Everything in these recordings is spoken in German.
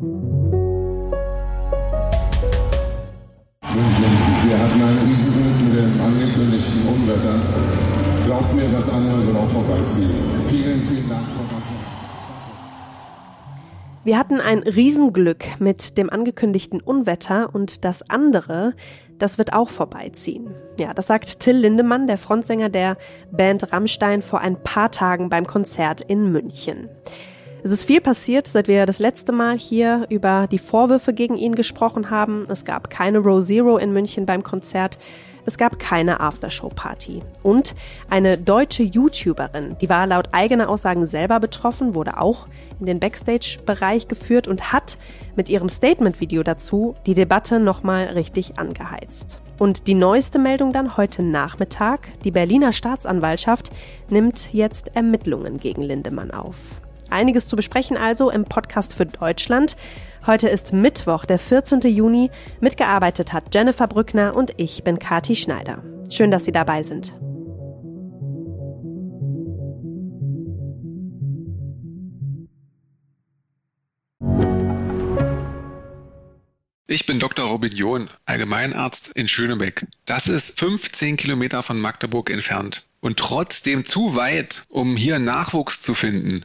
Wir hatten ein Riesenglück mit dem angekündigten Unwetter. Glaubt mir, das andere wird auch vorbeiziehen. Vielen, vielen Dank. Wir hatten ein Riesenglück mit dem angekündigten Unwetter und das andere, das wird auch vorbeiziehen. Ja, das sagt Till Lindemann, der Frontsänger der Band Rammstein, vor ein paar Tagen beim Konzert in München. Es ist viel passiert, seit wir das letzte Mal hier über die Vorwürfe gegen ihn gesprochen haben. Es gab keine Row Zero in München beim Konzert. Es gab keine Aftershow-Party. Und eine deutsche YouTuberin, die war laut eigener Aussagen selber betroffen, wurde auch in den Backstage-Bereich geführt und hat mit ihrem Statement-Video dazu die Debatte nochmal richtig angeheizt. Und die neueste Meldung dann heute Nachmittag. Die Berliner Staatsanwaltschaft nimmt jetzt Ermittlungen gegen Lindemann auf. Einiges zu besprechen also im Podcast für Deutschland. Heute ist Mittwoch, der 14. Juni. Mitgearbeitet hat Jennifer Brückner und ich bin Kati Schneider. Schön, dass Sie dabei sind. Ich bin Dr. Robin John, Allgemeinarzt in Schönebeck. Das ist 15 Kilometer von Magdeburg entfernt und trotzdem zu weit, um hier Nachwuchs zu finden.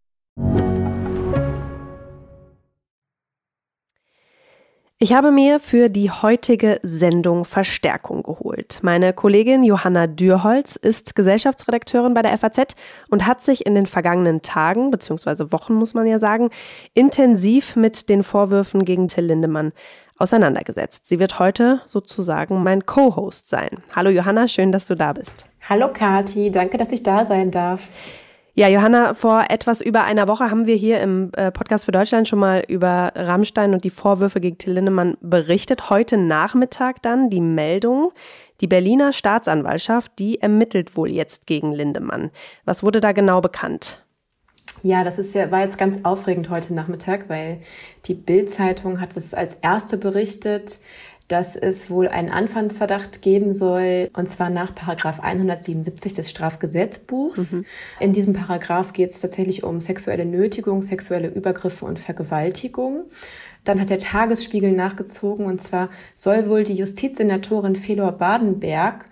Ich habe mir für die heutige Sendung Verstärkung geholt. Meine Kollegin Johanna Dürholz ist Gesellschaftsredakteurin bei der FAZ und hat sich in den vergangenen Tagen, beziehungsweise Wochen muss man ja sagen, intensiv mit den Vorwürfen gegen Till Lindemann auseinandergesetzt. Sie wird heute sozusagen mein Co-Host sein. Hallo Johanna, schön, dass du da bist. Hallo Kati, danke, dass ich da sein darf. Ja, Johanna, vor etwas über einer Woche haben wir hier im äh, Podcast für Deutschland schon mal über Rammstein und die Vorwürfe gegen Till Lindemann berichtet. Heute Nachmittag dann die Meldung, die Berliner Staatsanwaltschaft, die ermittelt wohl jetzt gegen Lindemann. Was wurde da genau bekannt? Ja, das ist ja, war jetzt ganz aufregend heute Nachmittag, weil die Bild-Zeitung hat es als erste berichtet dass es wohl einen Anfangsverdacht geben soll, und zwar nach Paragraph 177 des Strafgesetzbuchs. Mhm. In diesem Paragraph geht es tatsächlich um sexuelle Nötigung, sexuelle Übergriffe und Vergewaltigung. Dann hat der Tagesspiegel nachgezogen und zwar soll wohl die Justizsenatorin Felor Badenberg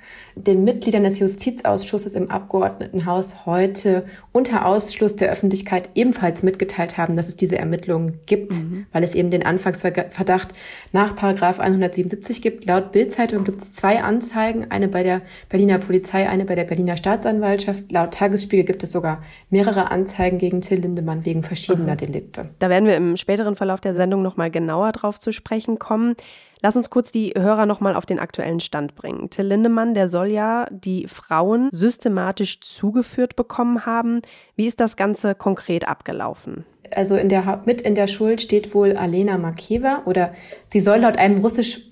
den Mitgliedern des Justizausschusses im Abgeordnetenhaus heute unter Ausschluss der Öffentlichkeit ebenfalls mitgeteilt haben, dass es diese Ermittlungen gibt, mhm. weil es eben den Anfangsverdacht nach Paragraph 177 gibt. Laut Bildzeitung gibt es zwei Anzeigen, eine bei der Berliner Polizei, eine bei der Berliner Staatsanwaltschaft. Laut Tagesspiegel gibt es sogar mehrere Anzeigen gegen Till Lindemann wegen verschiedener mhm. Delikte. Da werden wir im späteren Verlauf der Sendung noch mal genauer drauf zu sprechen kommen. Lass uns kurz die Hörer noch mal auf den aktuellen Stand bringen. Till Lindemann, der soll ja die Frauen systematisch zugeführt bekommen haben. Wie ist das Ganze konkret abgelaufen? Also in der, mit in der Schuld steht wohl Alena Makeva oder sie soll laut einem Russisch,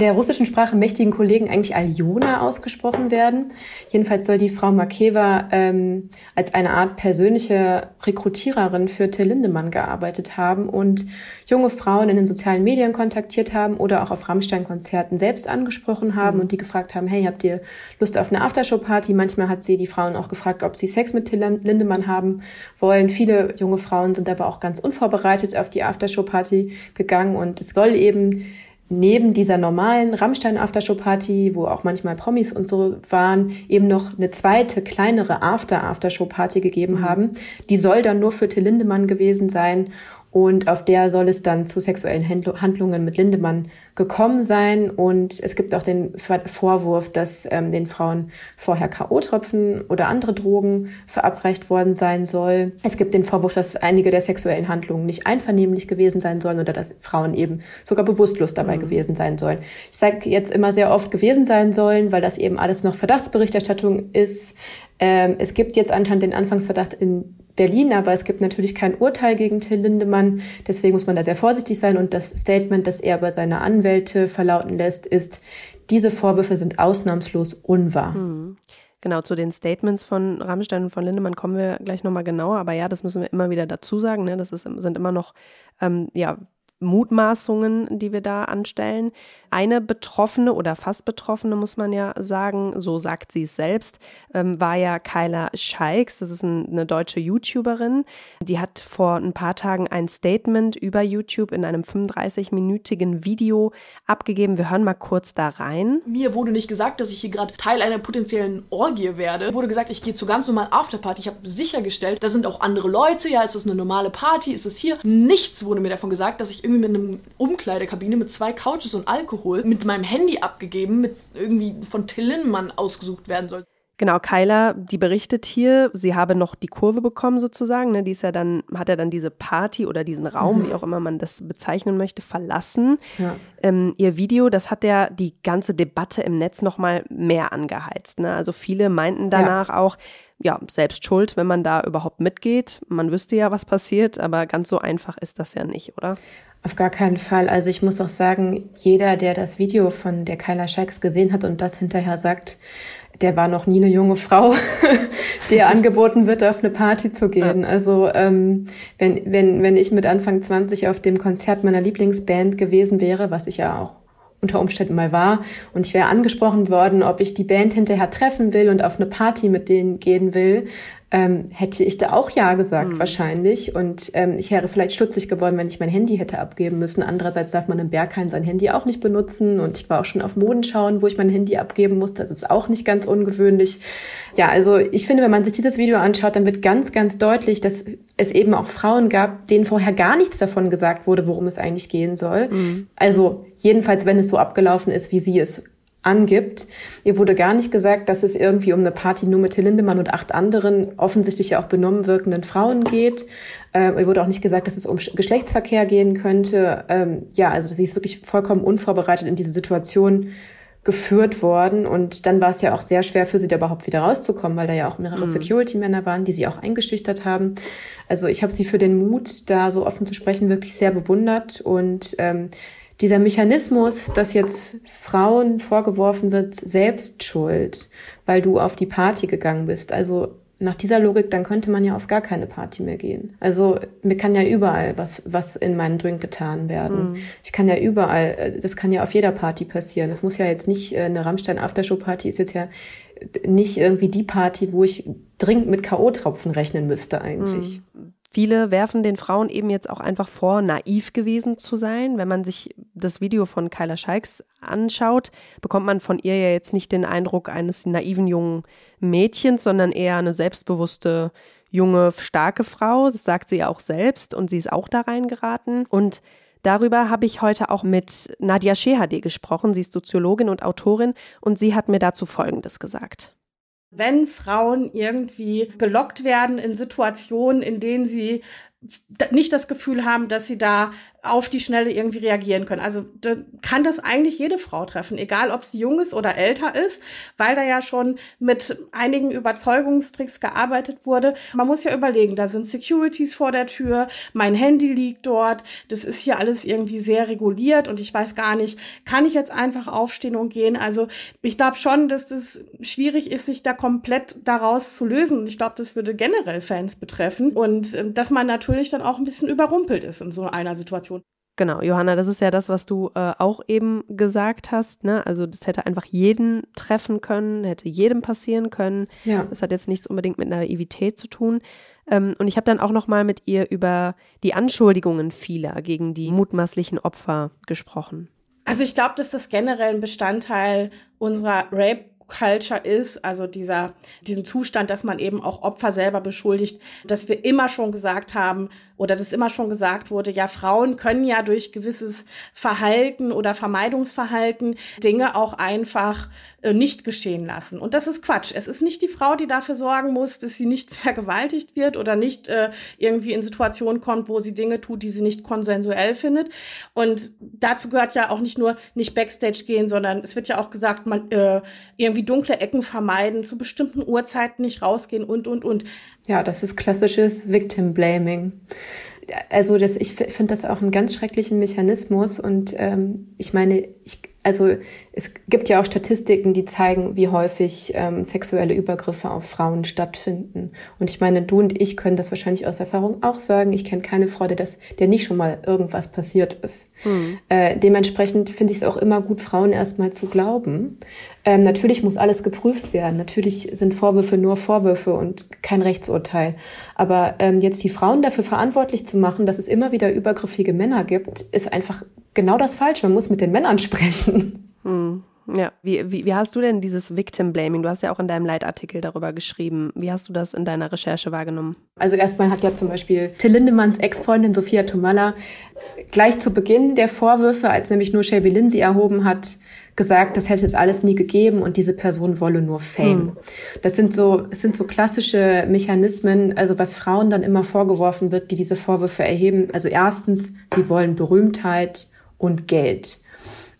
der russischen Sprache mächtigen Kollegen eigentlich Aljona ausgesprochen werden. Jedenfalls soll die Frau Makeva ähm, als eine Art persönliche Rekrutiererin für Till Lindemann gearbeitet haben und junge Frauen in den sozialen Medien kontaktiert haben oder auch auf Rammstein-Konzerten selbst angesprochen haben mhm. und die gefragt haben, hey, habt ihr Lust auf eine Aftershow-Party? Manchmal hat sie die Frauen auch gefragt, ob sie Sex mit Till Lindemann haben wollen. Viele junge Frauen sind aber auch ganz unvorbereitet auf die Aftershow-Party gegangen und es soll eben neben dieser normalen Rammstein-Aftershow-Party, wo auch manchmal Promis und so waren, eben noch eine zweite, kleinere After-Aftershow-Party gegeben mhm. haben. Die soll dann nur für Till Lindemann gewesen sein und auf der soll es dann zu sexuellen Handlungen mit Lindemann gekommen sein. Und es gibt auch den Vorwurf, dass ähm, den Frauen vorher K.O.-Tropfen oder andere Drogen verabreicht worden sein soll. Es gibt den Vorwurf, dass einige der sexuellen Handlungen nicht einvernehmlich gewesen sein sollen oder dass Frauen eben sogar bewusstlos dabei mhm. gewesen sein sollen. Ich sage jetzt immer sehr oft gewesen sein sollen, weil das eben alles noch Verdachtsberichterstattung ist. Ähm, es gibt jetzt anscheinend den Anfangsverdacht in Berlin, aber es gibt natürlich kein Urteil gegen Till Lindemann. Deswegen muss man da sehr vorsichtig sein. Und das Statement, das er bei seiner Anwälte verlauten lässt, ist, diese Vorwürfe sind ausnahmslos unwahr. Hm. Genau, zu den Statements von Rammstein und von Lindemann kommen wir gleich nochmal genauer. Aber ja, das müssen wir immer wieder dazu sagen. Ne? Das ist, sind immer noch ähm, ja, Mutmaßungen, die wir da anstellen. Eine Betroffene oder fast Betroffene, muss man ja sagen, so sagt sie es selbst, ähm, war ja Kyla Scheiks. Das ist ein, eine deutsche YouTuberin. Die hat vor ein paar Tagen ein Statement über YouTube in einem 35-minütigen Video abgegeben. Wir hören mal kurz da rein. Mir wurde nicht gesagt, dass ich hier gerade Teil einer potenziellen Orgie werde. Wurde gesagt, ich gehe zu ganz normalen Afterparty. Ich habe sichergestellt, da sind auch andere Leute. Ja, ist das eine normale Party? Ist es hier? Nichts wurde mir davon gesagt, dass ich irgendwie mit einem Umkleidekabine mit zwei Couches und Alkohol mit meinem Handy abgegeben, mit irgendwie von Till Lindemann ausgesucht werden soll. Genau, Kyla, die berichtet hier, sie habe noch die Kurve bekommen sozusagen. Ne? Die ist ja dann, hat er dann diese Party oder diesen Raum, mhm. wie auch immer man das bezeichnen möchte, verlassen. Ja. Ähm, ihr Video, das hat ja die ganze Debatte im Netz nochmal mehr angeheizt. Ne? Also viele meinten danach ja. auch, ja, selbst schuld, wenn man da überhaupt mitgeht. Man wüsste ja, was passiert, aber ganz so einfach ist das ja nicht, oder? Auf gar keinen Fall. Also ich muss auch sagen, jeder, der das Video von der Kyla Scheiks gesehen hat und das hinterher sagt, der war noch nie eine junge Frau, der angeboten wird, auf eine Party zu gehen. Also ähm, wenn, wenn, wenn ich mit Anfang 20 auf dem Konzert meiner Lieblingsband gewesen wäre, was ich ja auch unter Umständen mal war. Und ich wäre angesprochen worden, ob ich die Band hinterher treffen will und auf eine Party mit denen gehen will ähm, hätte ich da auch Ja gesagt, mhm. wahrscheinlich. Und ähm, ich wäre vielleicht stutzig geworden, wenn ich mein Handy hätte abgeben müssen. Andererseits darf man im Berghain sein Handy auch nicht benutzen. Und ich war auch schon auf Modenschauen, wo ich mein Handy abgeben musste. Das ist auch nicht ganz ungewöhnlich. Ja, also ich finde, wenn man sich dieses Video anschaut, dann wird ganz, ganz deutlich, dass es eben auch Frauen gab, denen vorher gar nichts davon gesagt wurde, worum es eigentlich gehen soll. Mhm. Also jedenfalls, wenn es so abgelaufen ist, wie sie es angibt. Ihr wurde gar nicht gesagt, dass es irgendwie um eine Party nur mit Till Lindemann und acht anderen offensichtlich ja auch benommen wirkenden Frauen geht. Ähm, ihr wurde auch nicht gesagt, dass es um Geschlechtsverkehr gehen könnte. Ähm, ja, also sie ist wirklich vollkommen unvorbereitet in diese Situation geführt worden. Und dann war es ja auch sehr schwer für sie da überhaupt wieder rauszukommen, weil da ja auch mehrere mhm. Security-Männer waren, die sie auch eingeschüchtert haben. Also ich habe sie für den Mut, da so offen zu sprechen, wirklich sehr bewundert. Und ähm, dieser Mechanismus, dass jetzt Frauen vorgeworfen wird, selbst schuld, weil du auf die Party gegangen bist. Also nach dieser Logik, dann könnte man ja auf gar keine Party mehr gehen. Also mir kann ja überall was, was in meinen Drink getan werden. Mhm. Ich kann ja überall, äh, das kann ja auf jeder Party passieren. Es muss ja jetzt nicht äh, eine Rammstein Aftershow Party ist jetzt ja nicht irgendwie die Party, wo ich dringend mit K.O.-Tropfen rechnen müsste eigentlich. Mhm. Viele werfen den Frauen eben jetzt auch einfach vor, naiv gewesen zu sein. Wenn man sich das Video von Kyla Scheiks anschaut, bekommt man von ihr ja jetzt nicht den Eindruck eines naiven jungen Mädchens, sondern eher eine selbstbewusste, junge, starke Frau. Das sagt sie ja auch selbst und sie ist auch da reingeraten. Und Darüber habe ich heute auch mit Nadia Shehade gesprochen. Sie ist Soziologin und Autorin und sie hat mir dazu Folgendes gesagt. Wenn Frauen irgendwie gelockt werden in Situationen, in denen sie nicht das Gefühl haben, dass sie da auf die Schnelle irgendwie reagieren können. Also da kann das eigentlich jede Frau treffen, egal ob sie jung ist oder älter ist, weil da ja schon mit einigen Überzeugungstricks gearbeitet wurde. Man muss ja überlegen, da sind Securities vor der Tür, mein Handy liegt dort, das ist hier alles irgendwie sehr reguliert und ich weiß gar nicht, kann ich jetzt einfach aufstehen und gehen? Also ich glaube schon, dass das schwierig ist, sich da komplett daraus zu lösen. Ich glaube, das würde generell Fans betreffen und äh, dass man natürlich dann auch ein bisschen überrumpelt ist in so einer Situation. Genau, Johanna, das ist ja das, was du äh, auch eben gesagt hast. Ne? Also das hätte einfach jeden treffen können, hätte jedem passieren können. Ja. Das hat jetzt nichts unbedingt mit Naivität zu tun. Ähm, und ich habe dann auch noch mal mit ihr über die Anschuldigungen vieler gegen die mutmaßlichen Opfer gesprochen. Also ich glaube, dass das generell ein Bestandteil unserer Rape Culture ist, also dieser, diesen Zustand, dass man eben auch Opfer selber beschuldigt, dass wir immer schon gesagt haben, oder das immer schon gesagt wurde, ja, Frauen können ja durch gewisses Verhalten oder Vermeidungsverhalten Dinge auch einfach äh, nicht geschehen lassen. Und das ist Quatsch. Es ist nicht die Frau, die dafür sorgen muss, dass sie nicht vergewaltigt wird oder nicht äh, irgendwie in Situationen kommt, wo sie Dinge tut, die sie nicht konsensuell findet. Und dazu gehört ja auch nicht nur nicht Backstage gehen, sondern es wird ja auch gesagt, man äh, irgendwie dunkle Ecken vermeiden, zu bestimmten Uhrzeiten nicht rausgehen und, und, und. Ja, das ist klassisches Victim Blaming. Also das, ich finde das auch einen ganz schrecklichen Mechanismus und ähm, ich meine, ich, Also es gibt ja auch Statistiken, die zeigen, wie häufig ähm, sexuelle Übergriffe auf Frauen stattfinden. Und ich meine, du und ich können das wahrscheinlich aus Erfahrung auch sagen. Ich kenne keine Frau, der, das, der nicht schon mal irgendwas passiert ist. Hm. Äh, dementsprechend finde ich es auch immer gut, Frauen erstmal zu glauben. Ähm, natürlich muss alles geprüft werden. Natürlich sind Vorwürfe nur Vorwürfe und kein Rechtsurteil. Aber ähm, jetzt die Frauen dafür verantwortlich zu machen, dass es immer wieder übergriffige Männer gibt, ist einfach genau das Falsche. Man muss mit den Männern sprechen. Hm. Ja, wie, wie, wie hast du denn dieses Victim Blaming? Du hast ja auch in deinem Leitartikel darüber geschrieben. Wie hast du das in deiner Recherche wahrgenommen? Also erstmal hat ja zum Beispiel Till Lindemanns Ex-Freundin Sophia Tomalla gleich zu Beginn der Vorwürfe, als nämlich nur Shelby Lynn sie erhoben hat, gesagt, das hätte es alles nie gegeben und diese Person wolle nur Fame. Mhm. Das sind so, es sind so klassische Mechanismen, also was Frauen dann immer vorgeworfen wird, die diese Vorwürfe erheben. Also erstens, sie wollen Berühmtheit und Geld.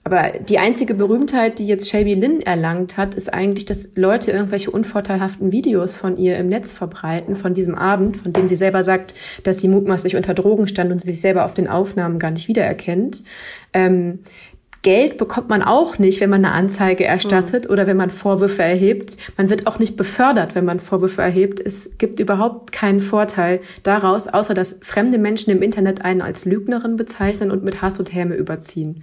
Aber die einzige Berühmtheit, die jetzt Shelby Lynn erlangt hat, ist eigentlich, dass Leute irgendwelche unvorteilhaften Videos von ihr im Netz verbreiten, von diesem Abend, von dem sie selber sagt, dass sie mutmaßlich unter Drogen stand und sie sich selber auf den Aufnahmen gar nicht wiedererkennt. Ähm, Geld bekommt man auch nicht, wenn man eine Anzeige erstattet mhm. oder wenn man Vorwürfe erhebt. Man wird auch nicht befördert, wenn man Vorwürfe erhebt. Es gibt überhaupt keinen Vorteil daraus, außer dass fremde Menschen im Internet einen als Lügnerin bezeichnen und mit Hass und Häme überziehen.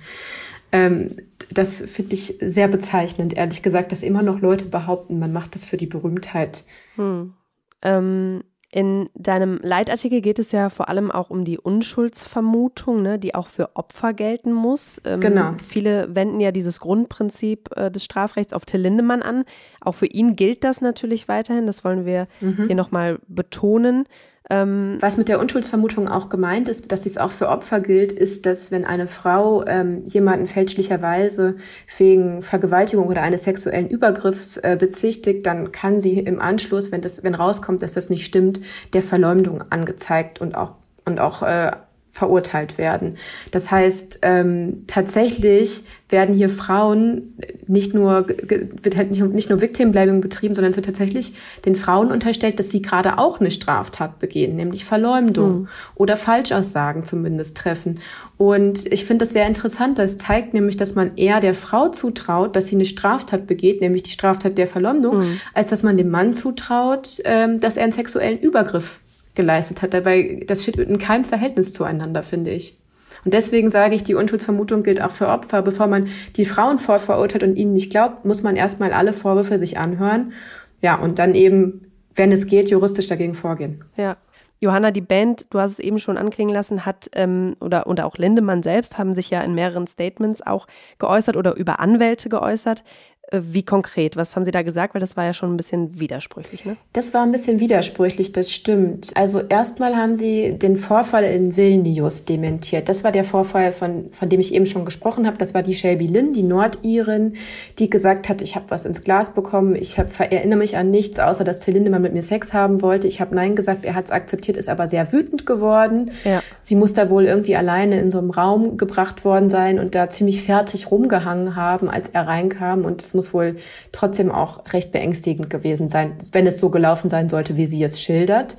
Ähm, das finde ich sehr bezeichnend, ehrlich gesagt, dass immer noch Leute behaupten, man macht das für die Berühmtheit. Hm. Ähm in deinem Leitartikel geht es ja vor allem auch um die Unschuldsvermutung, ne, die auch für Opfer gelten muss. Ähm, genau. Viele wenden ja dieses Grundprinzip äh, des Strafrechts auf Till Lindemann an. Auch für ihn gilt das natürlich weiterhin. Das wollen wir mhm. hier nochmal betonen. Ähm, Was mit der Unschuldsvermutung auch gemeint ist, dass dies auch für Opfer gilt, ist, dass wenn eine Frau ähm, jemanden fälschlicherweise wegen Vergewaltigung oder eines sexuellen Übergriffs äh, bezichtigt, dann kann sie im Anschluss, wenn das, wenn rauskommt, dass das nicht stimmt, der Verleumdung angezeigt und auch und auch äh, verurteilt werden. Das heißt, ähm, tatsächlich werden hier Frauen nicht nur, wird halt nicht, nicht nur Victim Blaming betrieben, sondern es wird tatsächlich den Frauen unterstellt, dass sie gerade auch eine Straftat begehen, nämlich Verleumdung mhm. oder Falschaussagen zumindest treffen. Und ich finde das sehr interessant. Das zeigt nämlich, dass man eher der Frau zutraut, dass sie eine Straftat begeht, nämlich die Straftat der Verleumdung, mhm. als dass man dem Mann zutraut, ähm, dass er einen sexuellen Übergriff geleistet hat. Dabei, das steht in keinem Verhältnis zueinander, finde ich. Und deswegen sage ich, die Unschuldsvermutung gilt auch für Opfer. Bevor man die Frauen vorverurteilt und ihnen nicht glaubt, muss man erstmal alle Vorwürfe sich anhören. Ja, und dann eben, wenn es geht, juristisch dagegen vorgehen. Ja. Johanna, die Band, du hast es eben schon anklingen lassen, hat ähm, oder, oder auch Lindemann selbst haben sich ja in mehreren Statements auch geäußert oder über Anwälte geäußert. Äh, wie konkret? Was haben Sie da gesagt? Weil das war ja schon ein bisschen widersprüchlich, ne? Das war ein bisschen widersprüchlich, das stimmt. Also erstmal haben Sie den Vorfall in Vilnius dementiert. Das war der Vorfall, von, von dem ich eben schon gesprochen habe. Das war die Shelby Lynn, die Nordirin, die gesagt hat, ich habe was ins Glas bekommen. Ich hab, erinnere mich an nichts, außer dass Till Lindemann mit mir Sex haben wollte. Ich habe Nein gesagt, er hat es akzeptiert, ist aber sehr wütend geworden. Ja. Sie muss da wohl irgendwie alleine in so einem Raum gebracht worden sein und da ziemlich fertig rumgehangen haben, als er reinkam. Und es muss wohl trotzdem auch recht beängstigend gewesen sein, wenn es so gelaufen sein sollte, wie sie es schildert.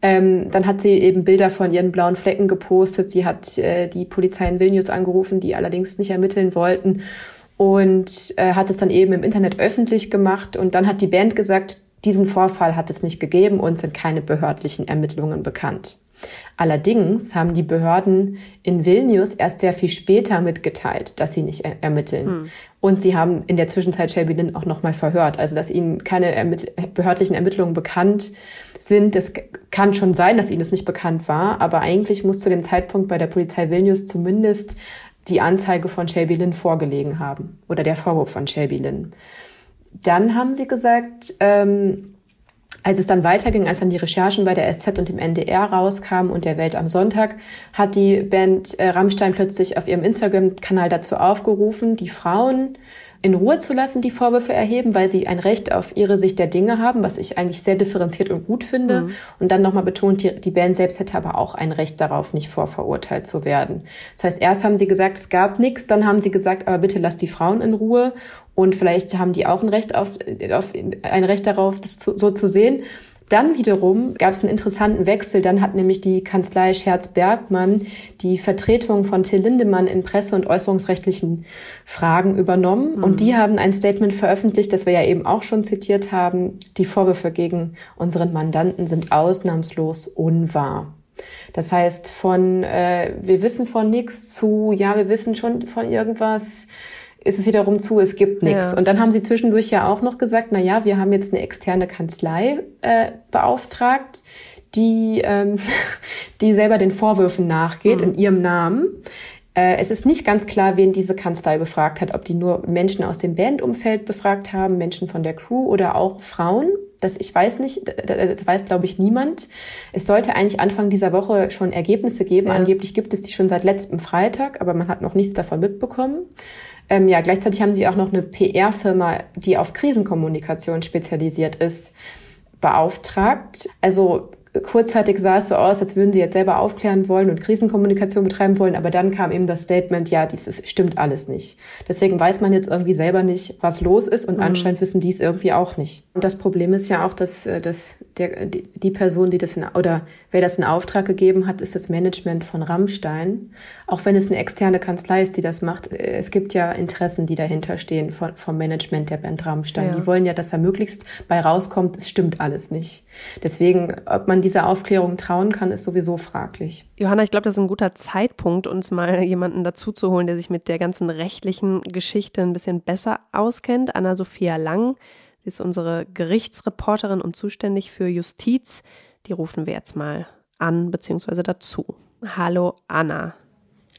Ähm, dann hat sie eben Bilder von ihren blauen Flecken gepostet. Sie hat äh, die Polizei in Vilnius angerufen, die allerdings nicht ermitteln wollten und äh, hat es dann eben im Internet öffentlich gemacht. Und dann hat die Band gesagt, diesen Vorfall hat es nicht gegeben und sind keine behördlichen Ermittlungen bekannt. Allerdings haben die Behörden in Vilnius erst sehr viel später mitgeteilt, dass sie nicht er ermitteln. Hm. Und sie haben in der Zwischenzeit Shelby Lynn auch nochmal verhört. Also, dass ihnen keine ermitt behördlichen Ermittlungen bekannt sind. Das kann schon sein, dass ihnen das nicht bekannt war. Aber eigentlich muss zu dem Zeitpunkt bei der Polizei Vilnius zumindest die Anzeige von Shelby Lynn vorgelegen haben. Oder der Vorwurf von Shelby Lynn. Dann haben sie gesagt, ähm, als es dann weiterging, als dann die Recherchen bei der SZ und dem NDR rauskamen und der Welt am Sonntag, hat die Band äh, Rammstein plötzlich auf ihrem Instagram-Kanal dazu aufgerufen, die Frauen in Ruhe zu lassen, die Vorwürfe erheben, weil sie ein Recht auf ihre Sicht der Dinge haben, was ich eigentlich sehr differenziert und gut finde. Mhm. Und dann nochmal betont, die, die Band selbst hätte aber auch ein Recht darauf, nicht vorverurteilt zu werden. Das heißt, erst haben sie gesagt, es gab nichts, dann haben sie gesagt, aber bitte lasst die Frauen in Ruhe. Und vielleicht haben die auch ein Recht auf, auf ein Recht darauf, das zu, so zu sehen. Dann wiederum gab es einen interessanten Wechsel. Dann hat nämlich die Kanzlei Scherz-Bergmann die Vertretung von Till Lindemann in presse- und äußerungsrechtlichen Fragen übernommen. Mhm. Und die haben ein Statement veröffentlicht, das wir ja eben auch schon zitiert haben. Die Vorwürfe gegen unseren Mandanten sind ausnahmslos unwahr. Das heißt, von äh, wir wissen von nichts zu, ja, wir wissen schon von irgendwas, ist es wiederum zu, es gibt nichts. Ja. Und dann haben sie zwischendurch ja auch noch gesagt, na ja, wir haben jetzt eine externe Kanzlei äh, beauftragt, die, ähm, die selber den Vorwürfen nachgeht mhm. in ihrem Namen. Äh, es ist nicht ganz klar, wen diese Kanzlei befragt hat, ob die nur Menschen aus dem Bandumfeld befragt haben, Menschen von der Crew oder auch Frauen. Das ich weiß nicht, das weiß glaube ich niemand. Es sollte eigentlich Anfang dieser Woche schon Ergebnisse geben. Ja. Angeblich gibt es die schon seit letztem Freitag, aber man hat noch nichts davon mitbekommen. Ähm, ja, gleichzeitig haben sie auch noch eine PR-Firma, die auf Krisenkommunikation spezialisiert ist, beauftragt. Also kurzzeitig sah es so aus, als würden sie jetzt selber aufklären wollen und Krisenkommunikation betreiben wollen, aber dann kam eben das Statement, ja, dieses stimmt alles nicht. Deswegen weiß man jetzt irgendwie selber nicht, was los ist und mhm. anscheinend wissen die es irgendwie auch nicht. Und das Problem ist ja auch, dass, äh, dass der, die Person, die das in, oder wer das in Auftrag gegeben hat, ist das Management von Rammstein. Auch wenn es eine externe Kanzlei ist, die das macht, äh, es gibt ja Interessen, die dahinter stehen von, vom Management der Band Rammstein. Ja. Die wollen ja, dass da möglichst bei rauskommt, es stimmt alles nicht. Deswegen, ob man die dieser Aufklärung trauen kann, ist sowieso fraglich. Johanna, ich glaube, das ist ein guter Zeitpunkt, uns mal jemanden dazu zu holen, der sich mit der ganzen rechtlichen Geschichte ein bisschen besser auskennt. Anna-Sophia Lang sie ist unsere Gerichtsreporterin und zuständig für Justiz. Die rufen wir jetzt mal an bzw. dazu. Hallo Anna.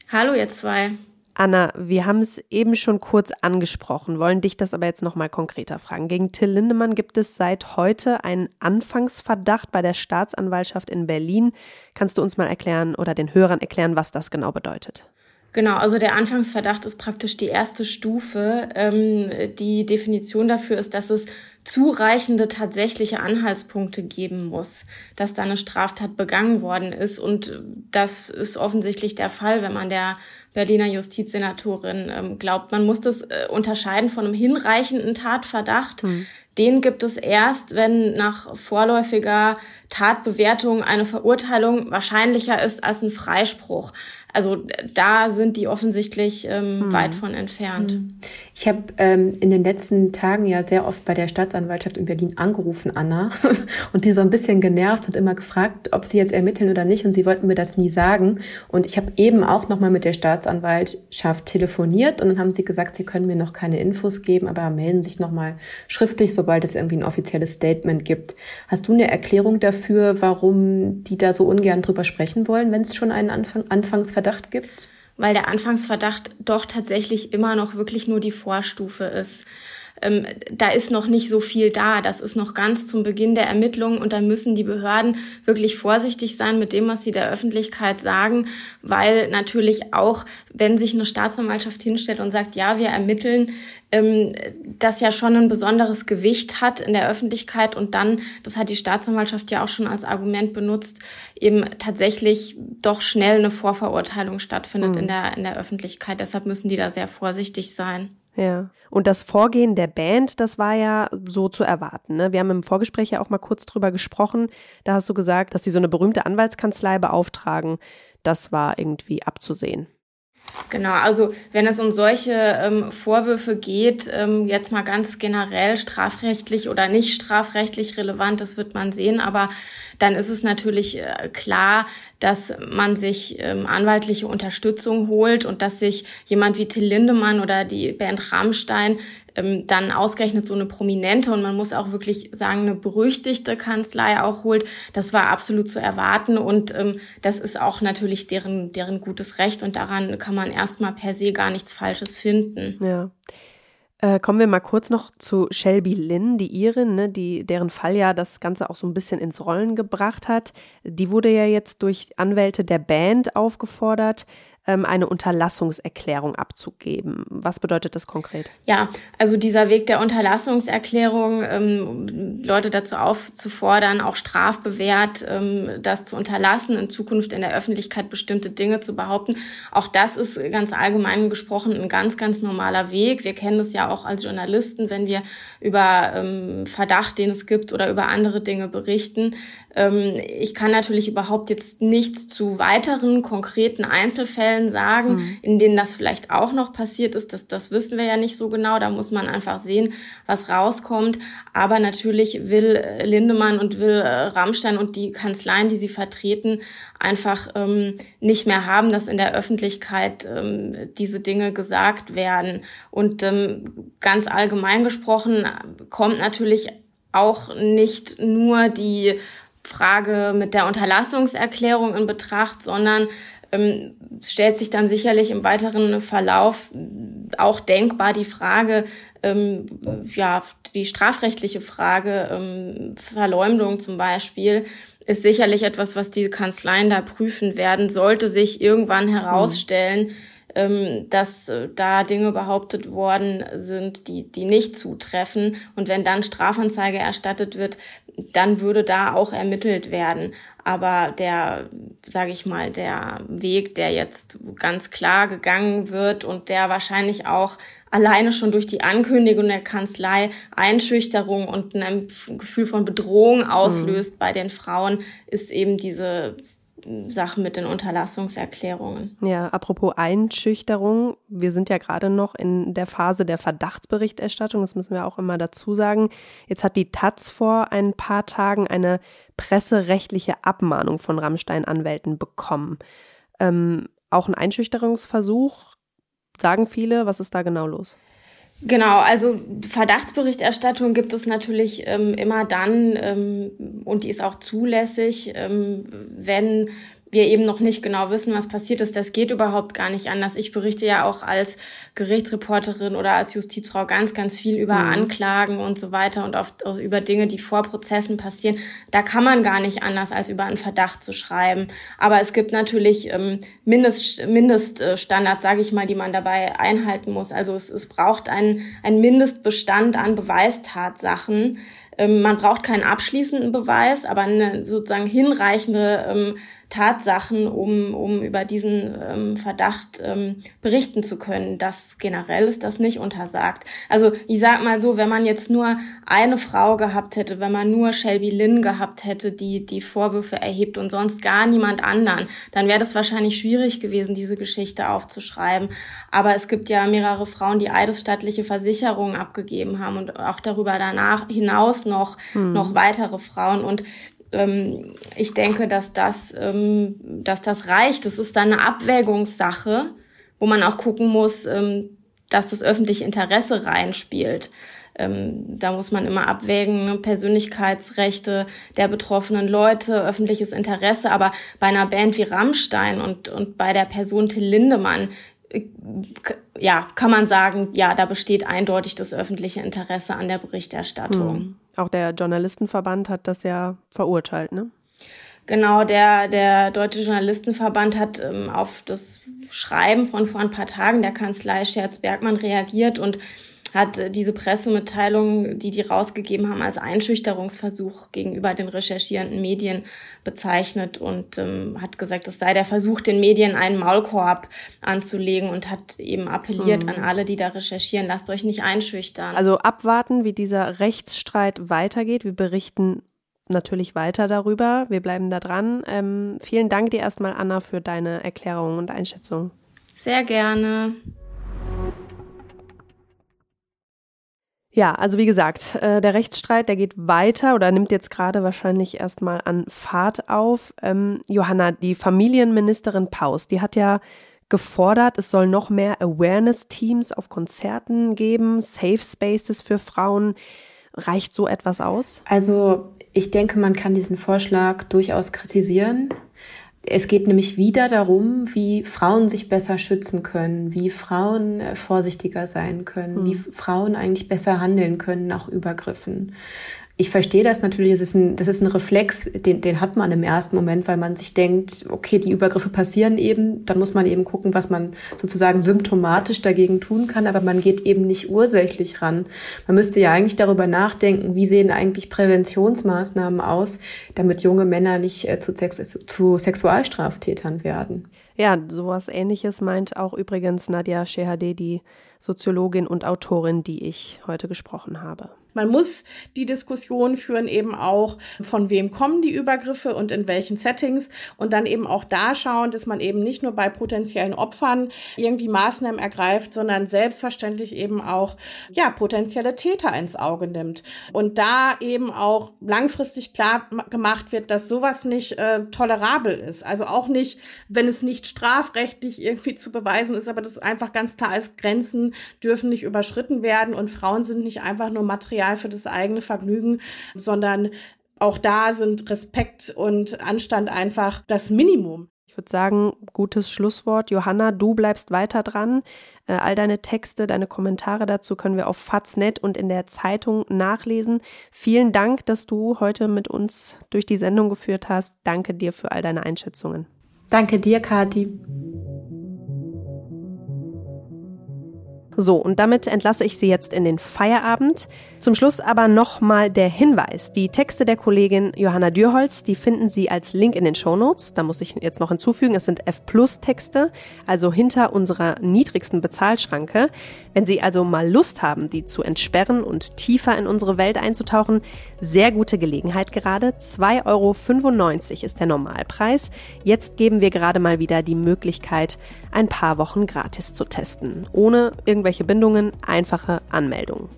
Hallo ihr zwei. Anna, wir haben es eben schon kurz angesprochen, wollen dich das aber jetzt noch mal konkreter fragen. Gegen Till Lindemann gibt es seit heute einen Anfangsverdacht bei der Staatsanwaltschaft in Berlin. Kannst du uns mal erklären oder den Hörern erklären, was das genau bedeutet? Genau, also der Anfangsverdacht ist praktisch die erste Stufe. Ähm, die Definition dafür ist, dass es zureichende tatsächliche Anhaltspunkte geben muss, dass da eine Straftat begangen worden ist. Und das ist offensichtlich der Fall, wenn man der Berliner Justizsenatorin ähm, glaubt. Man muss das äh, unterscheiden von einem hinreichenden Tatverdacht. Hm. Den gibt es erst, wenn nach vorläufiger Tatbewertung eine Verurteilung wahrscheinlicher ist als ein Freispruch. Also da sind die offensichtlich ähm, hm. weit von entfernt. Hm. Ich habe ähm, in den letzten Tagen ja sehr oft bei der Staatsanwaltschaft in Berlin angerufen, Anna, und die so ein bisschen genervt und immer gefragt, ob sie jetzt ermitteln oder nicht. Und sie wollten mir das nie sagen. Und ich habe eben auch nochmal mit der Staatsanwaltschaft telefoniert und dann haben sie gesagt, sie können mir noch keine Infos geben, aber melden sich nochmal schriftlich, sobald es irgendwie ein offizielles Statement gibt. Hast du eine Erklärung dafür, warum die da so ungern drüber sprechen wollen, wenn es schon einen Anfang, Anfangsverdacht Anfangsverdacht gibt? Weil der Anfangsverdacht doch tatsächlich immer noch wirklich nur die Vorstufe ist. Ähm, da ist noch nicht so viel da. Das ist noch ganz zum Beginn der Ermittlungen und da müssen die Behörden wirklich vorsichtig sein mit dem, was sie der Öffentlichkeit sagen, weil natürlich auch, wenn sich eine Staatsanwaltschaft hinstellt und sagt, ja, wir ermitteln, ähm, das ja schon ein besonderes Gewicht hat in der Öffentlichkeit und dann, das hat die Staatsanwaltschaft ja auch schon als Argument benutzt, eben tatsächlich doch schnell eine Vorverurteilung stattfindet mhm. in der, in der Öffentlichkeit. Deshalb müssen die da sehr vorsichtig sein. Ja. Und das Vorgehen der Band, das war ja so zu erwarten. Ne? Wir haben im Vorgespräch ja auch mal kurz drüber gesprochen. Da hast du gesagt, dass sie so eine berühmte Anwaltskanzlei beauftragen. Das war irgendwie abzusehen. Genau, also wenn es um solche ähm, Vorwürfe geht, ähm, jetzt mal ganz generell strafrechtlich oder nicht strafrechtlich relevant, das wird man sehen, aber dann ist es natürlich äh, klar, dass man sich ähm, anwaltliche Unterstützung holt und dass sich jemand wie Till Lindemann oder die Band Rammstein ähm, dann ausgerechnet so eine prominente und man muss auch wirklich sagen, eine berüchtigte Kanzlei auch holt. Das war absolut zu erwarten und ähm, das ist auch natürlich deren, deren gutes Recht und daran kann man erstmal per se gar nichts Falsches finden. Ja. Äh, kommen wir mal kurz noch zu Shelby Lynn, die Irin, ne, die, deren Fall ja das Ganze auch so ein bisschen ins Rollen gebracht hat. Die wurde ja jetzt durch Anwälte der Band aufgefordert, eine Unterlassungserklärung abzugeben. Was bedeutet das konkret? Ja, also dieser Weg der Unterlassungserklärung, ähm, Leute dazu aufzufordern, auch strafbewehrt, ähm, das zu unterlassen, in Zukunft in der Öffentlichkeit bestimmte Dinge zu behaupten. Auch das ist ganz allgemein gesprochen ein ganz, ganz normaler Weg. Wir kennen es ja auch als Journalisten, wenn wir über ähm, Verdacht, den es gibt oder über andere Dinge berichten. Ähm, ich kann natürlich überhaupt jetzt nichts zu weiteren konkreten Einzelfällen sagen, mhm. in denen das vielleicht auch noch passiert ist. Das, das wissen wir ja nicht so genau. Da muss man einfach sehen, was rauskommt. Aber natürlich will Lindemann und will äh, Rammstein und die Kanzleien, die sie vertreten, einfach ähm, nicht mehr haben, dass in der Öffentlichkeit ähm, diese Dinge gesagt werden. Und ähm, ganz allgemein gesprochen kommt natürlich auch nicht nur die Frage mit der Unterlassungserklärung in Betracht, sondern ähm, stellt sich dann sicherlich im weiteren Verlauf auch denkbar die Frage, ähm, ja, die strafrechtliche Frage, ähm, Verleumdung zum Beispiel, ist sicherlich etwas, was die Kanzleien da prüfen werden, sollte sich irgendwann herausstellen, mhm dass äh, da Dinge behauptet worden sind, die, die nicht zutreffen. Und wenn dann Strafanzeige erstattet wird, dann würde da auch ermittelt werden. Aber der, sage ich mal, der Weg, der jetzt ganz klar gegangen wird und der wahrscheinlich auch alleine schon durch die Ankündigung der Kanzlei Einschüchterung und ein Gefühl von Bedrohung auslöst mhm. bei den Frauen, ist eben diese Sachen mit den Unterlassungserklärungen. Ja, apropos Einschüchterung, wir sind ja gerade noch in der Phase der Verdachtsberichterstattung, das müssen wir auch immer dazu sagen. Jetzt hat die Taz vor ein paar Tagen eine presserechtliche Abmahnung von Rammstein-Anwälten bekommen. Ähm, auch ein Einschüchterungsversuch, sagen viele. Was ist da genau los? Genau, also Verdachtsberichterstattung gibt es natürlich ähm, immer dann ähm, und die ist auch zulässig, ähm, wenn wir eben noch nicht genau wissen, was passiert ist. Das geht überhaupt gar nicht anders. Ich berichte ja auch als Gerichtsreporterin oder als Justizfrau ganz, ganz viel über mhm. Anklagen und so weiter und oft auch über Dinge, die vor Prozessen passieren. Da kann man gar nicht anders, als über einen Verdacht zu schreiben. Aber es gibt natürlich ähm, Mindest, Mindeststandards, sage ich mal, die man dabei einhalten muss. Also es, es braucht einen, einen Mindestbestand an Beweistatsachen. Ähm, man braucht keinen abschließenden Beweis, aber eine sozusagen hinreichende ähm, Tatsachen, um, um über diesen ähm, Verdacht ähm, berichten zu können. Das generell ist das nicht untersagt. Also ich sag mal so, wenn man jetzt nur eine Frau gehabt hätte, wenn man nur Shelby Lynn gehabt hätte, die die Vorwürfe erhebt und sonst gar niemand anderen, dann wäre das wahrscheinlich schwierig gewesen, diese Geschichte aufzuschreiben. Aber es gibt ja mehrere Frauen, die eidesstattliche Versicherungen abgegeben haben und auch darüber danach hinaus noch, hm. noch weitere Frauen. Und ähm, ich denke, dass das, ähm, dass das reicht. Das ist dann eine Abwägungssache, wo man auch gucken muss, ähm, dass das öffentliche Interesse reinspielt. Ähm, da muss man immer abwägen, ne? Persönlichkeitsrechte der betroffenen Leute, öffentliches Interesse. Aber bei einer Band wie Rammstein und, und bei der Person Till Lindemann, äh, ja, kann man sagen, ja, da besteht eindeutig das öffentliche Interesse an der Berichterstattung. Hm. Auch der Journalistenverband hat das ja verurteilt, ne? Genau, der, der Deutsche Journalistenverband hat ähm, auf das Schreiben von vor ein paar Tagen der Kanzlei Scherz-Bergmann reagiert und hat äh, diese Pressemitteilung, die die rausgegeben haben, als Einschüchterungsversuch gegenüber den recherchierenden Medien bezeichnet und ähm, hat gesagt, es sei der Versuch, den Medien einen Maulkorb anzulegen und hat eben appelliert mhm. an alle, die da recherchieren, lasst euch nicht einschüchtern. Also abwarten, wie dieser Rechtsstreit weitergeht. Wir berichten natürlich weiter darüber. Wir bleiben da dran. Ähm, vielen Dank dir erstmal, Anna, für deine Erklärung und Einschätzung. Sehr gerne. Ja, also wie gesagt, äh, der Rechtsstreit, der geht weiter oder nimmt jetzt gerade wahrscheinlich erstmal an Fahrt auf. Ähm, Johanna, die Familienministerin Paus, die hat ja gefordert, es soll noch mehr Awareness-Teams auf Konzerten geben, Safe Spaces für Frauen. Reicht so etwas aus? Also ich denke, man kann diesen Vorschlag durchaus kritisieren. Es geht nämlich wieder darum, wie Frauen sich besser schützen können, wie Frauen äh, vorsichtiger sein können, mhm. wie Frauen eigentlich besser handeln können nach Übergriffen. Ich verstehe das natürlich, es ist ein, das ist ein Reflex, den, den hat man im ersten Moment, weil man sich denkt, okay, die Übergriffe passieren eben, dann muss man eben gucken, was man sozusagen symptomatisch dagegen tun kann, aber man geht eben nicht ursächlich ran. Man müsste ja eigentlich darüber nachdenken, wie sehen eigentlich Präventionsmaßnahmen aus, damit junge Männer nicht äh, zu, Sex, zu Sexualstraftätern werden. Ja, sowas ähnliches meint auch übrigens Nadia Shehadeh, die Soziologin und Autorin, die ich heute gesprochen habe. Man muss die Diskussion führen eben auch, von wem kommen die Übergriffe und in welchen Settings und dann eben auch da schauen, dass man eben nicht nur bei potenziellen Opfern irgendwie Maßnahmen ergreift, sondern selbstverständlich eben auch, ja, potenzielle Täter ins Auge nimmt. Und da eben auch langfristig klar gemacht wird, dass sowas nicht äh, tolerabel ist. Also auch nicht, wenn es nicht strafrechtlich irgendwie zu beweisen ist, aber das einfach ganz klar ist, Grenzen dürfen nicht überschritten werden und Frauen sind nicht einfach nur Material Material für das eigene Vergnügen, sondern auch da sind Respekt und Anstand einfach das Minimum. Ich würde sagen, gutes Schlusswort. Johanna, du bleibst weiter dran. Äh, all deine Texte, deine Kommentare dazu können wir auf Faznet und in der Zeitung nachlesen. Vielen Dank, dass du heute mit uns durch die Sendung geführt hast. Danke dir für all deine Einschätzungen. Danke dir, Kati. So, und damit entlasse ich Sie jetzt in den Feierabend. Zum Schluss aber nochmal der Hinweis. Die Texte der Kollegin Johanna Dürholz, die finden Sie als Link in den Show Notes. Da muss ich jetzt noch hinzufügen, es sind F-Plus-Texte, also hinter unserer niedrigsten Bezahlschranke. Wenn Sie also mal Lust haben, die zu entsperren und tiefer in unsere Welt einzutauchen, sehr gute Gelegenheit gerade. 2,95 Euro ist der Normalpreis. Jetzt geben wir gerade mal wieder die Möglichkeit, ein paar Wochen gratis zu testen. Ohne irgendwelche Bindungen, einfache Anmeldung.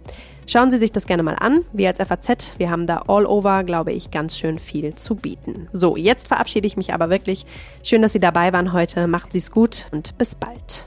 Schauen Sie sich das gerne mal an. Wir als FAZ, wir haben da all over, glaube ich, ganz schön viel zu bieten. So, jetzt verabschiede ich mich aber wirklich. Schön, dass Sie dabei waren heute. Macht Sie es gut und bis bald.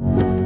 you